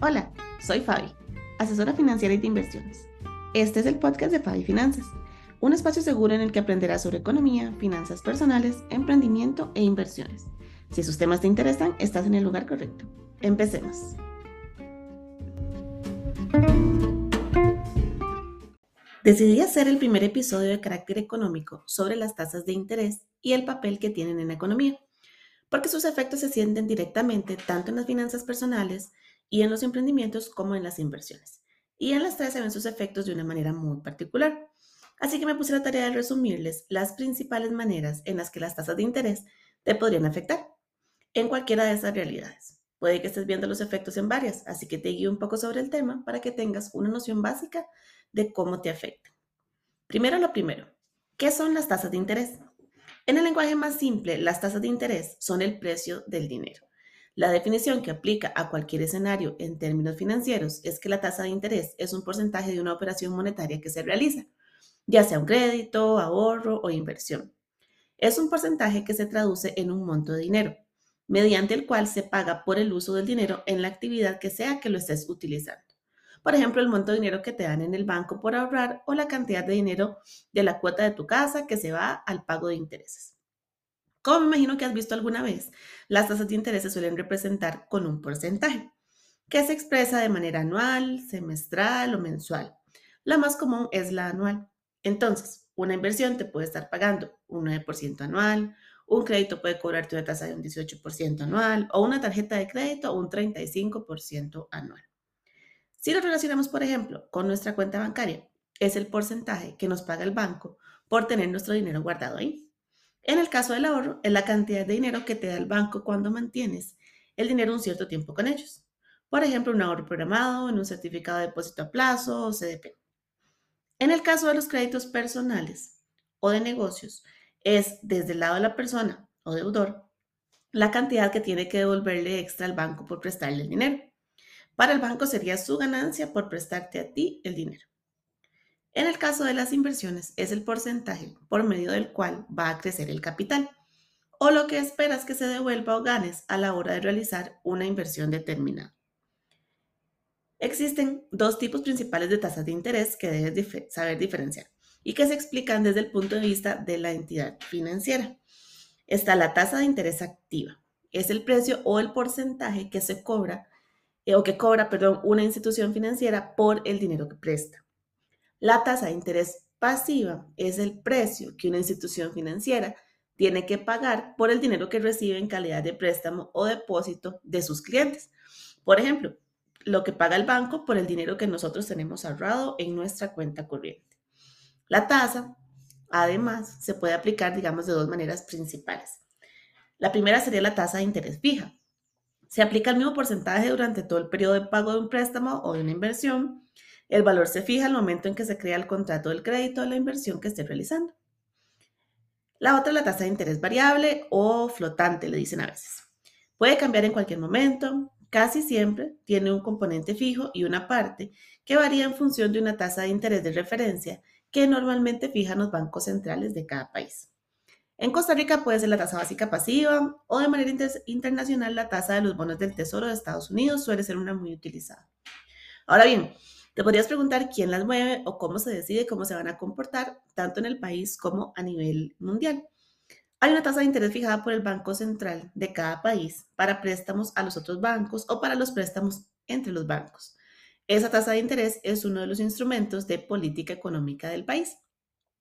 Hola, soy Fabi, asesora financiera y de inversiones. Este es el podcast de Fabi Finanzas, un espacio seguro en el que aprenderás sobre economía, finanzas personales, emprendimiento e inversiones. Si esos temas te interesan, estás en el lugar correcto. Empecemos. Decidí hacer el primer episodio de carácter económico sobre las tasas de interés y el papel que tienen en la economía, porque sus efectos se sienten directamente tanto en las finanzas personales y en los emprendimientos como en las inversiones. Y en las tres se ven sus efectos de una manera muy particular. Así que me puse la tarea de resumirles las principales maneras en las que las tasas de interés te podrían afectar en cualquiera de esas realidades. Puede que estés viendo los efectos en varias, así que te guío un poco sobre el tema para que tengas una noción básica de cómo te afecta. Primero lo primero, ¿qué son las tasas de interés? En el lenguaje más simple, las tasas de interés son el precio del dinero. La definición que aplica a cualquier escenario en términos financieros es que la tasa de interés es un porcentaje de una operación monetaria que se realiza, ya sea un crédito, ahorro o inversión. Es un porcentaje que se traduce en un monto de dinero, mediante el cual se paga por el uso del dinero en la actividad que sea que lo estés utilizando. Por ejemplo, el monto de dinero que te dan en el banco por ahorrar o la cantidad de dinero de la cuota de tu casa que se va al pago de intereses. Como me imagino que has visto alguna vez, las tasas de interés se suelen representar con un porcentaje, que se expresa de manera anual, semestral o mensual. La más común es la anual. Entonces, una inversión te puede estar pagando un 9% anual, un crédito puede cobrarte una tasa de un 18% anual o una tarjeta de crédito un 35% anual. Si lo relacionamos, por ejemplo, con nuestra cuenta bancaria, es el porcentaje que nos paga el banco por tener nuestro dinero guardado ahí. En el caso del ahorro, es la cantidad de dinero que te da el banco cuando mantienes el dinero un cierto tiempo con ellos. Por ejemplo, un ahorro programado en un certificado de depósito a plazo o CDP. En el caso de los créditos personales o de negocios, es desde el lado de la persona o deudor la cantidad que tiene que devolverle extra al banco por prestarle el dinero. Para el banco sería su ganancia por prestarte a ti el dinero. En el caso de las inversiones, es el porcentaje por medio del cual va a crecer el capital o lo que esperas que se devuelva o ganes a la hora de realizar una inversión determinada. Existen dos tipos principales de tasas de interés que debes saber diferenciar y que se explican desde el punto de vista de la entidad financiera. Está la tasa de interés activa. Es el precio o el porcentaje que se cobra eh, o que cobra, perdón, una institución financiera por el dinero que presta. La tasa de interés pasiva es el precio que una institución financiera tiene que pagar por el dinero que recibe en calidad de préstamo o depósito de sus clientes. Por ejemplo, lo que paga el banco por el dinero que nosotros tenemos ahorrado en nuestra cuenta corriente. La tasa, además, se puede aplicar, digamos, de dos maneras principales. La primera sería la tasa de interés fija, se aplica el mismo porcentaje durante todo el periodo de pago de un préstamo o de una inversión. El valor se fija al momento en que se crea el contrato del crédito o la inversión que esté realizando. La otra es la tasa de interés variable o flotante, le dicen a veces. Puede cambiar en cualquier momento, casi siempre tiene un componente fijo y una parte que varía en función de una tasa de interés de referencia que normalmente fijan los bancos centrales de cada país. En Costa Rica puede ser la tasa básica pasiva o de manera internacional la tasa de los bonos del Tesoro de Estados Unidos suele ser una muy utilizada. Ahora bien, te podrías preguntar quién las mueve o cómo se decide cómo se van a comportar tanto en el país como a nivel mundial. Hay una tasa de interés fijada por el Banco Central de cada país para préstamos a los otros bancos o para los préstamos entre los bancos. Esa tasa de interés es uno de los instrumentos de política económica del país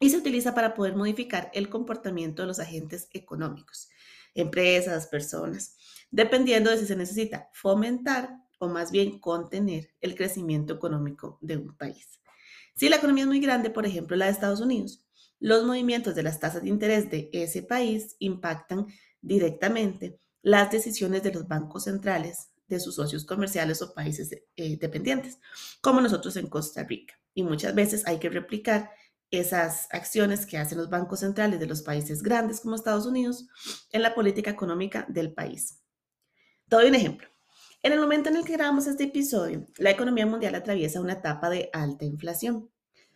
y se utiliza para poder modificar el comportamiento de los agentes económicos, empresas, personas, dependiendo de si se necesita fomentar o más bien contener el crecimiento económico de un país. Si la economía es muy grande, por ejemplo la de Estados Unidos, los movimientos de las tasas de interés de ese país impactan directamente las decisiones de los bancos centrales de sus socios comerciales o países eh, dependientes, como nosotros en Costa Rica. Y muchas veces hay que replicar esas acciones que hacen los bancos centrales de los países grandes como Estados Unidos en la política económica del país. Te un ejemplo. En el momento en el que grabamos este episodio, la economía mundial atraviesa una etapa de alta inflación.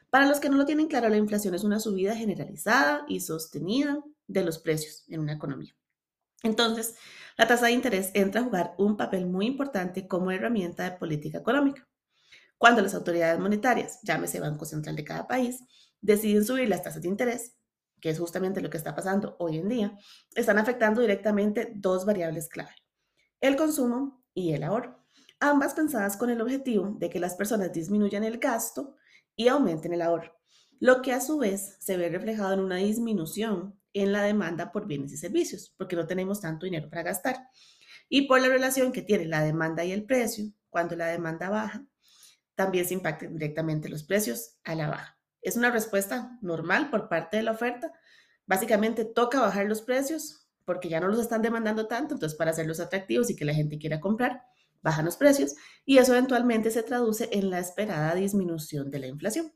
Para los que no lo tienen claro, la inflación es una subida generalizada y sostenida de los precios en una economía. Entonces, la tasa de interés entra a jugar un papel muy importante como herramienta de política económica. Cuando las autoridades monetarias, llámese Banco Central de cada país, deciden subir las tasas de interés, que es justamente lo que está pasando hoy en día, están afectando directamente dos variables clave, el consumo y el ahorro, ambas pensadas con el objetivo de que las personas disminuyan el gasto y aumenten el ahorro, lo que a su vez se ve reflejado en una disminución en la demanda por bienes y servicios, porque no tenemos tanto dinero para gastar. Y por la relación que tiene la demanda y el precio, cuando la demanda baja, también se impactan directamente los precios a la baja. Es una respuesta normal por parte de la oferta. Básicamente toca bajar los precios porque ya no los están demandando tanto, entonces para hacerlos atractivos y que la gente quiera comprar, bajan los precios y eso eventualmente se traduce en la esperada disminución de la inflación.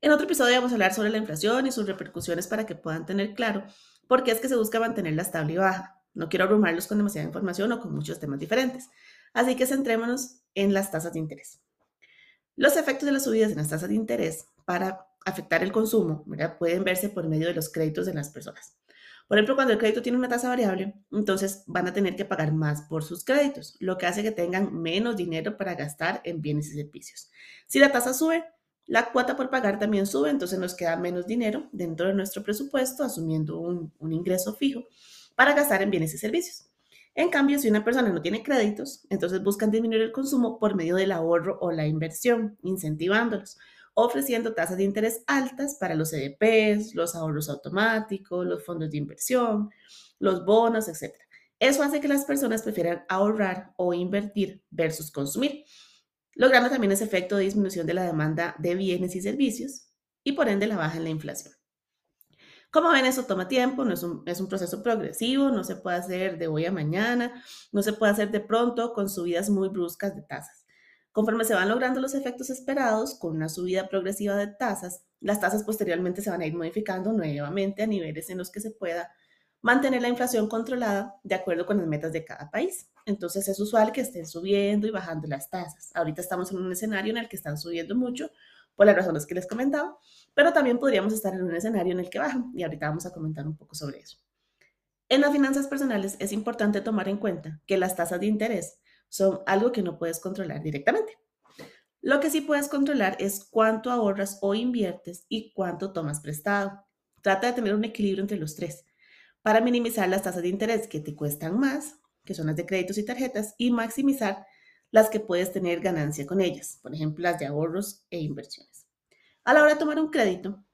En otro episodio vamos a hablar sobre la inflación y sus repercusiones para que puedan tener claro por qué es que se busca mantenerla estable y baja. No quiero abrumarlos con demasiada información o con muchos temas diferentes. Así que centrémonos en las tasas de interés. Los efectos de las subidas en las tasas de interés para afectar el consumo pueden verse por medio de los créditos de las personas. Por ejemplo, cuando el crédito tiene una tasa variable, entonces van a tener que pagar más por sus créditos, lo que hace que tengan menos dinero para gastar en bienes y servicios. Si la tasa sube, la cuota por pagar también sube, entonces nos queda menos dinero dentro de nuestro presupuesto, asumiendo un, ingreso fijo para gastar en bienes y servicios. En cambio, si una persona no tiene créditos, entonces buscan disminuir el consumo por medio del ahorro o la inversión, incentivándolos, ofreciendo tasas de interés altas para los CDPs, los ahorros automáticos, los fondos de inversión, los bonos, etc. Eso hace que las personas prefieran ahorrar o invertir versus consumir logrando también ese efecto de disminución de la demanda de bienes y servicios y por ende la baja en la inflación. Como ven, eso toma tiempo, no es un, proceso progresivo, no se puede hacer de hoy a mañana, no se puede hacer de pronto con subidas muy bruscas de tasas. Conforme se van logrando los efectos esperados con una subida progresiva de tasas, las tasas posteriormente se van a ir modificando nuevamente a niveles en los que se pueda mantener la inflación controlada de acuerdo con las metas de cada país. Entonces es usual que estén subiendo y bajando las tasas. Ahorita estamos en un escenario en el que están subiendo mucho por las razones que les comentaba, pero también podríamos estar en un escenario en el que bajan y ahorita vamos a comentar un poco sobre eso. En las finanzas personales es importante tomar en cuenta que las tasas de interés son algo que no puedes controlar directamente. Lo que sí puedes controlar es cuánto ahorras o inviertes y cuánto tomas prestado. Trata de tener un equilibrio entre los tres para minimizar las tasas de interés que te cuestan más, que son las de créditos y tarjetas, y maximizar las que puedes tener ganancia con ellas, por ejemplo, las de ahorros e inversiones. A la hora de tomar un crédito,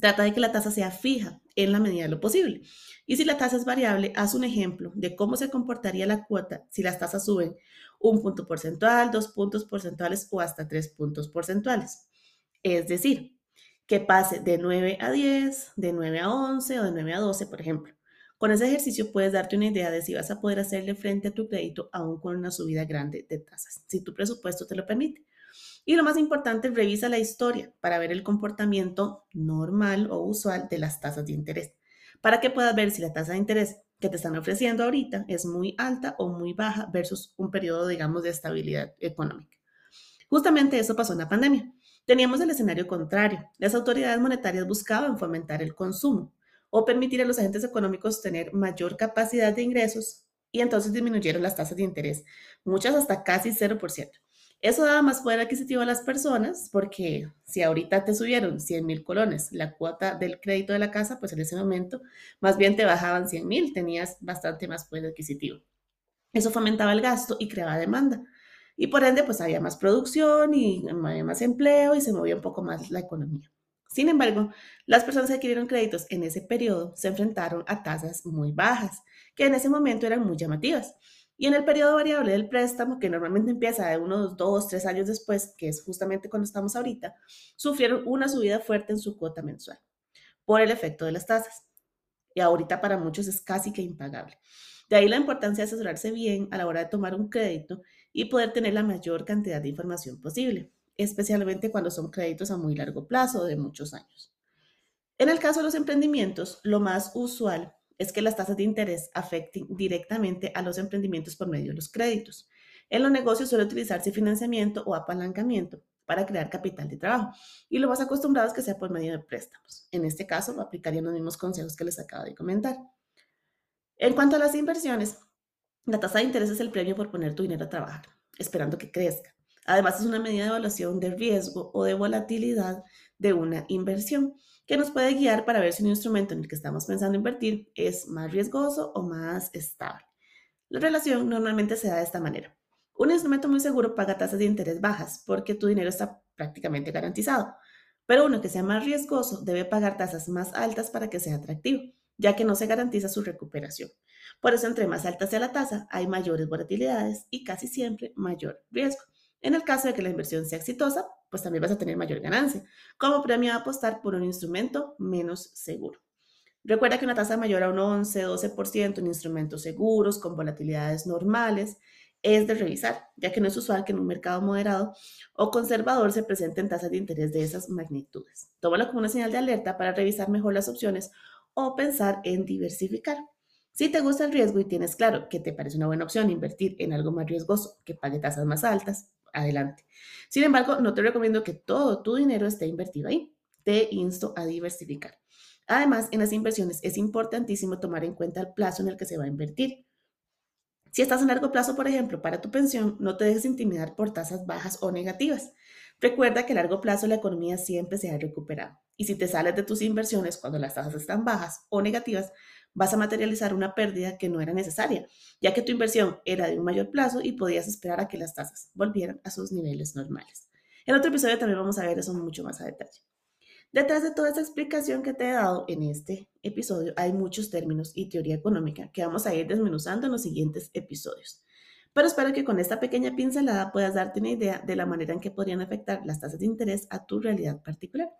trata de que la tasa sea fija en la medida de lo posible. Y si la tasa es variable, haz un ejemplo de cómo se comportaría la cuota si las tasas suben un punto porcentual, dos puntos porcentuales o hasta tres puntos porcentuales. Es decir, que pase de 9 a 10, de 9 a 11 o de 9 a 12, por ejemplo. Con ese ejercicio puedes darte una idea de si vas a poder hacerle frente a tu crédito aún con una subida grande de tasas, si tu presupuesto te lo permite. Y lo más importante, revisa la historia para ver el comportamiento normal o usual de las tasas de interés, para que puedas ver si la tasa de interés que te están ofreciendo ahorita es muy alta o muy baja versus un periodo, digamos, de estabilidad económica. Justamente eso pasó en la pandemia. Teníamos el escenario contrario. Las autoridades monetarias buscaban fomentar el consumo o permitir a los agentes económicos tener mayor capacidad de ingresos y entonces disminuyeron las tasas de interés, muchas hasta casi 0%. Eso daba más poder adquisitivo a las personas porque si ahorita te subieron 100 mil colones la cuota del crédito de la casa, pues en ese momento más bien te bajaban 100 mil, tenías bastante más poder adquisitivo. Eso fomentaba el gasto y creaba demanda. Y por ende, pues había más producción y había más empleo y se movía un poco más la economía. Sin embargo, las personas que adquirieron créditos en ese periodo se enfrentaron a tasas muy bajas, que en ese momento eran muy llamativas. Y en el periodo variable del préstamo, que normalmente empieza de unos dos, tres años después, que es justamente cuando estamos ahorita, sufrieron una subida fuerte en su cuota mensual por el efecto de las tasas. Y ahorita para muchos es casi que impagable. De ahí la importancia de asesorarse bien a la hora de tomar un crédito y poder tener la mayor cantidad de información posible, especialmente cuando son créditos a muy largo plazo de muchos años. En el caso de los emprendimientos, lo más usual es que las tasas de interés afecten directamente a los emprendimientos por medio de los créditos. En los negocios suele utilizarse financiamiento o apalancamiento para crear capital de trabajo y lo más acostumbrado es que sea por medio de préstamos. En este caso, aplicarían los mismos consejos que les acabo de comentar. En cuanto a las inversiones, la tasa de interés es el premio por poner tu dinero a trabajar, esperando que crezca. Además, es una medida de evaluación de riesgo o de volatilidad de una inversión que nos puede guiar para ver si un instrumento en el que estamos pensando invertir es más riesgoso o más estable. La relación normalmente se da de esta manera. Un instrumento muy seguro paga tasas de interés bajas porque tu dinero está prácticamente garantizado, pero uno que sea más riesgoso debe pagar tasas más altas para que sea atractivo, ya que no se garantiza su recuperación. Por eso, entre más alta sea la tasa, hay mayores volatilidades y casi siempre mayor riesgo. En el caso de que la inversión sea exitosa, pues también vas a tener mayor ganancia, como premio a apostar por un instrumento menos seguro. Recuerda que una tasa mayor a un 11-12% en instrumentos seguros con volatilidades normales es de revisar, ya que no es usual que en un mercado moderado o conservador se presenten tasas de interés de esas magnitudes. Tómalo como una señal de alerta para revisar mejor las opciones o pensar en diversificar. Si te gusta el riesgo y tienes claro que te parece una buena opción invertir en algo más riesgoso que pague tasas más altas, adelante. Sin embargo, no te recomiendo que todo tu dinero esté invertido ahí. Te insto a diversificar. Además, en las inversiones es importantísimo tomar en cuenta el plazo en el que se va a invertir. Si estás a largo plazo, por ejemplo, para tu pensión, no te dejes intimidar por tasas bajas o negativas. Recuerda que a largo plazo la economía siempre se ha recuperado. Y si te sales de tus inversiones cuando las tasas están bajas o negativas, vas a materializar una pérdida que no era necesaria, ya que tu inversión era de un mayor plazo y podías esperar a que las tasas volvieran a sus niveles normales. En otro episodio también vamos a ver eso mucho más a detalle. Detrás de toda esta explicación que te he dado en este episodio hay muchos términos y teoría económica que vamos a ir desmenuzando en los siguientes episodios. Pero espero que con esta pequeña pincelada puedas darte una idea de la manera en que podrían afectar las tasas de interés a tu realidad particular.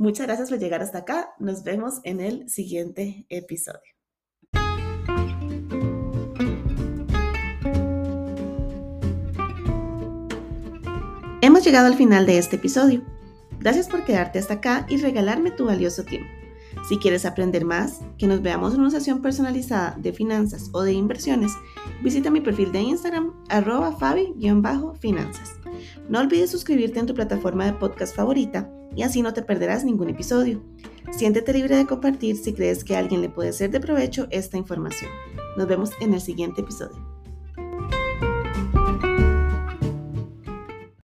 Muchas gracias por llegar hasta acá. Nos vemos en el siguiente episodio. Hemos llegado al final de este episodio. Gracias por quedarte hasta acá y regalarme tu valioso tiempo. Si quieres aprender más, que nos veamos en una sesión personalizada de finanzas o de inversiones, visita mi perfil de Instagram, arroba fabi-finanzas. No olvides suscribirte en tu plataforma de podcast favorita y así no te perderás ningún episodio. Siéntete libre de compartir si crees que a alguien le puede ser de provecho esta información. Nos vemos en el siguiente episodio.